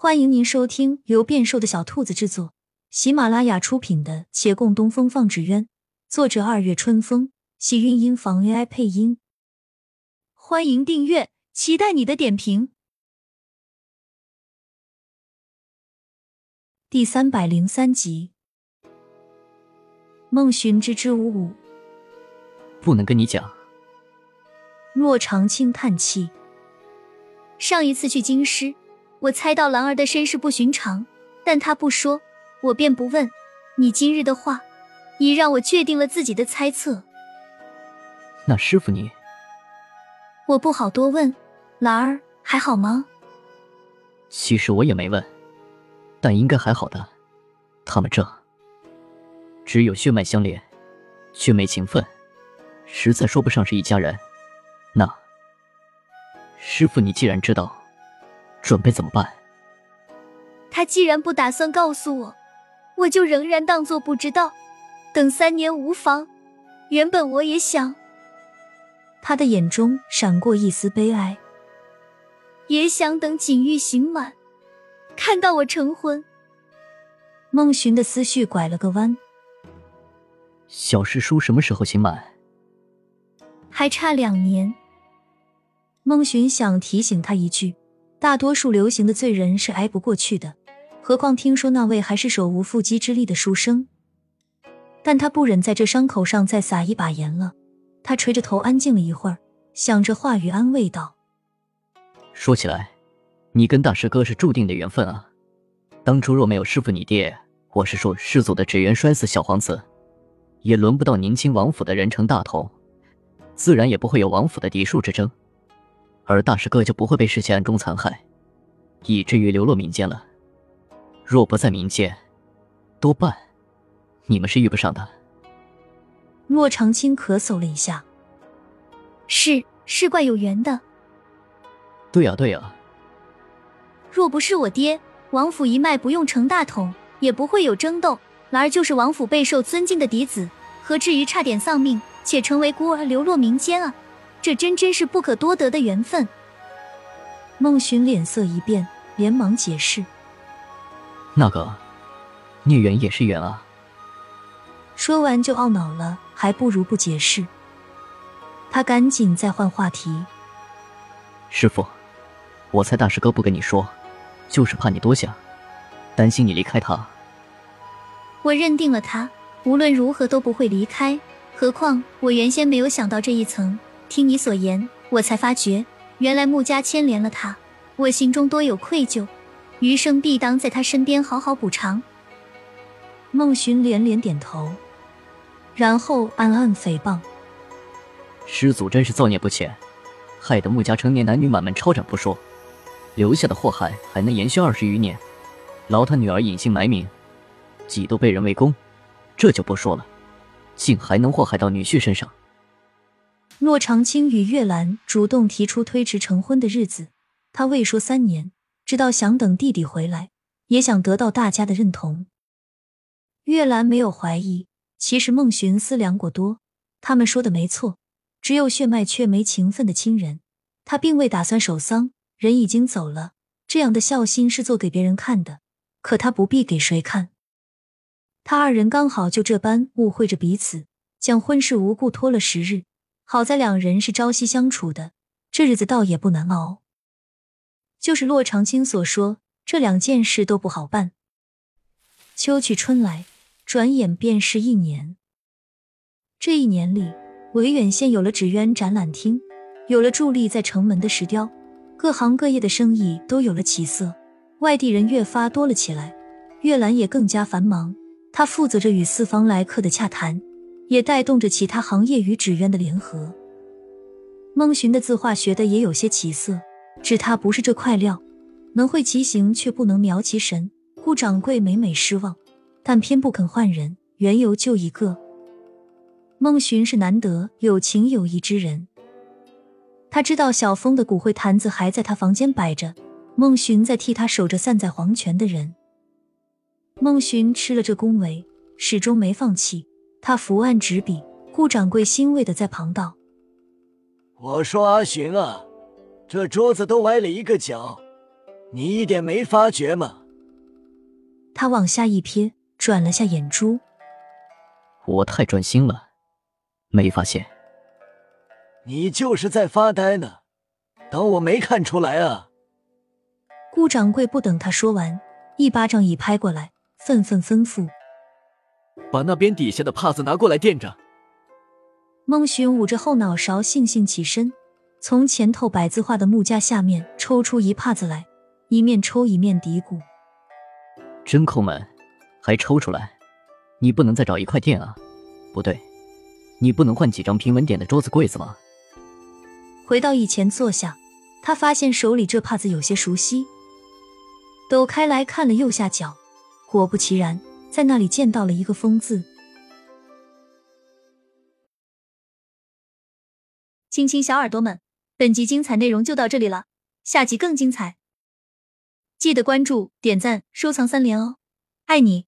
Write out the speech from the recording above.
欢迎您收听由变瘦的小兔子制作、喜马拉雅出品的《且共东风放纸鸢》，作者二月春风，喜韵音房 AI 配音。欢迎订阅，期待你的点评。第三百零三集，孟寻支支吾吾，不能跟你讲。洛长青叹气，上一次去京师。我猜到兰儿的身世不寻常，但她不说，我便不问。你今日的话，已让我确定了自己的猜测。那师傅你，我不好多问。兰儿还好吗？其实我也没问，但应该还好的。他们这只有血脉相连，却没情分，实在说不上是一家人。那师傅，你既然知道。准备怎么办？他既然不打算告诉我，我就仍然当做不知道，等三年无妨。原本我也想。他的眼中闪过一丝悲哀，也想等锦玉刑满，看到我成婚。孟寻的思绪拐了个弯。小师叔什么时候刑满？还差两年。孟寻想提醒他一句。大多数流行的罪人是挨不过去的，何况听说那位还是手无缚鸡之力的书生。但他不忍在这伤口上再撒一把盐了，他垂着头安静了一会儿，想着话语安慰道：“说起来，你跟大师哥是注定的缘分啊！当初若没有师傅你爹，我是说师祖的纸鸢摔死小皇子，也轮不到宁亲王府的人成大头，自然也不会有王府的嫡庶之争。”而大师哥就不会被世界暗中残害，以至于流落民间了。若不在民间，多半你们是遇不上的。洛长青咳嗽了一下，是是怪有缘的。对呀对呀。若不是我爹，王府一脉不用成大统，也不会有争斗。兰儿就是王府备受尊敬的嫡子，何至于差点丧命，且成为孤儿流落民间啊？这真真是不可多得的缘分。孟寻脸色一变，连忙解释：“那个孽缘也是缘啊。”说完就懊恼了，还不如不解释。他赶紧再换话题：“师傅，我猜大师哥不跟你说，就是怕你多想，担心你离开他。我认定了他，无论如何都不会离开。何况我原先没有想到这一层。”听你所言，我才发觉，原来穆家牵连了他，我心中多有愧疚，余生必当在他身边好好补偿。孟寻连连点头，然后暗暗诽谤：师祖真是造孽不浅，害得穆家成年男女满门抄斩不说，留下的祸害还能延续二十余年，劳他女儿隐姓埋名，几度被人围攻，这就不说了，竟还能祸害到女婿身上。洛长青与月兰主动提出推迟成婚的日子，他未说三年，知道想等弟弟回来，也想得到大家的认同。月兰没有怀疑，其实孟寻思量过多，他们说的没错，只有血脉却没情分的亲人，他并未打算守丧，人已经走了，这样的孝心是做给别人看的，可他不必给谁看。他二人刚好就这般误会着彼此，将婚事无故拖了十日。好在两人是朝夕相处的，这日子倒也不难熬。就是洛长青所说，这两件事都不好办。秋去春来，转眼便是一年。这一年里，维远县有了纸鸢展览厅，有了伫立在城门的石雕，各行各业的生意都有了起色，外地人越发多了起来。月兰也更加繁忙，她负责着与四方来客的洽谈。也带动着其他行业与纸鸢的联合。孟寻的字画学的也有些起色，只他不是这块料，能会其形却不能描其神。顾掌柜每每失望，但偏不肯换人，缘由就一个。孟寻是难得有情有义之人，他知道小峰的骨灰坛子还在他房间摆着，孟寻在替他守着散在黄泉的人。孟寻吃了这恭维，始终没放弃。他伏案执笔，顾掌柜欣慰的在旁道：“我说阿寻啊，这桌子都歪了一个角，你一点没发觉吗？他往下一瞥，转了下眼珠。我太专心了，没发现。你就是在发呆呢，当我没看出来啊？顾掌柜不等他说完，一巴掌已拍过来，愤愤吩咐：“把那边底下的帕子拿过来垫着。”孟寻捂着后脑勺，悻悻起身，从前头百字画的木架下面抽出一帕子来，一面抽一面嘀咕：“真抠门，还抽出来！你不能再找一块垫啊？不对，你不能换几张平稳点的桌子柜子吗？”回到以前坐下，他发现手里这帕子有些熟悉，抖开来看了右下角，果不其然，在那里见到了一个“疯子。亲亲小耳朵们，本集精彩内容就到这里了，下集更精彩，记得关注、点赞、收藏三连哦，爱你！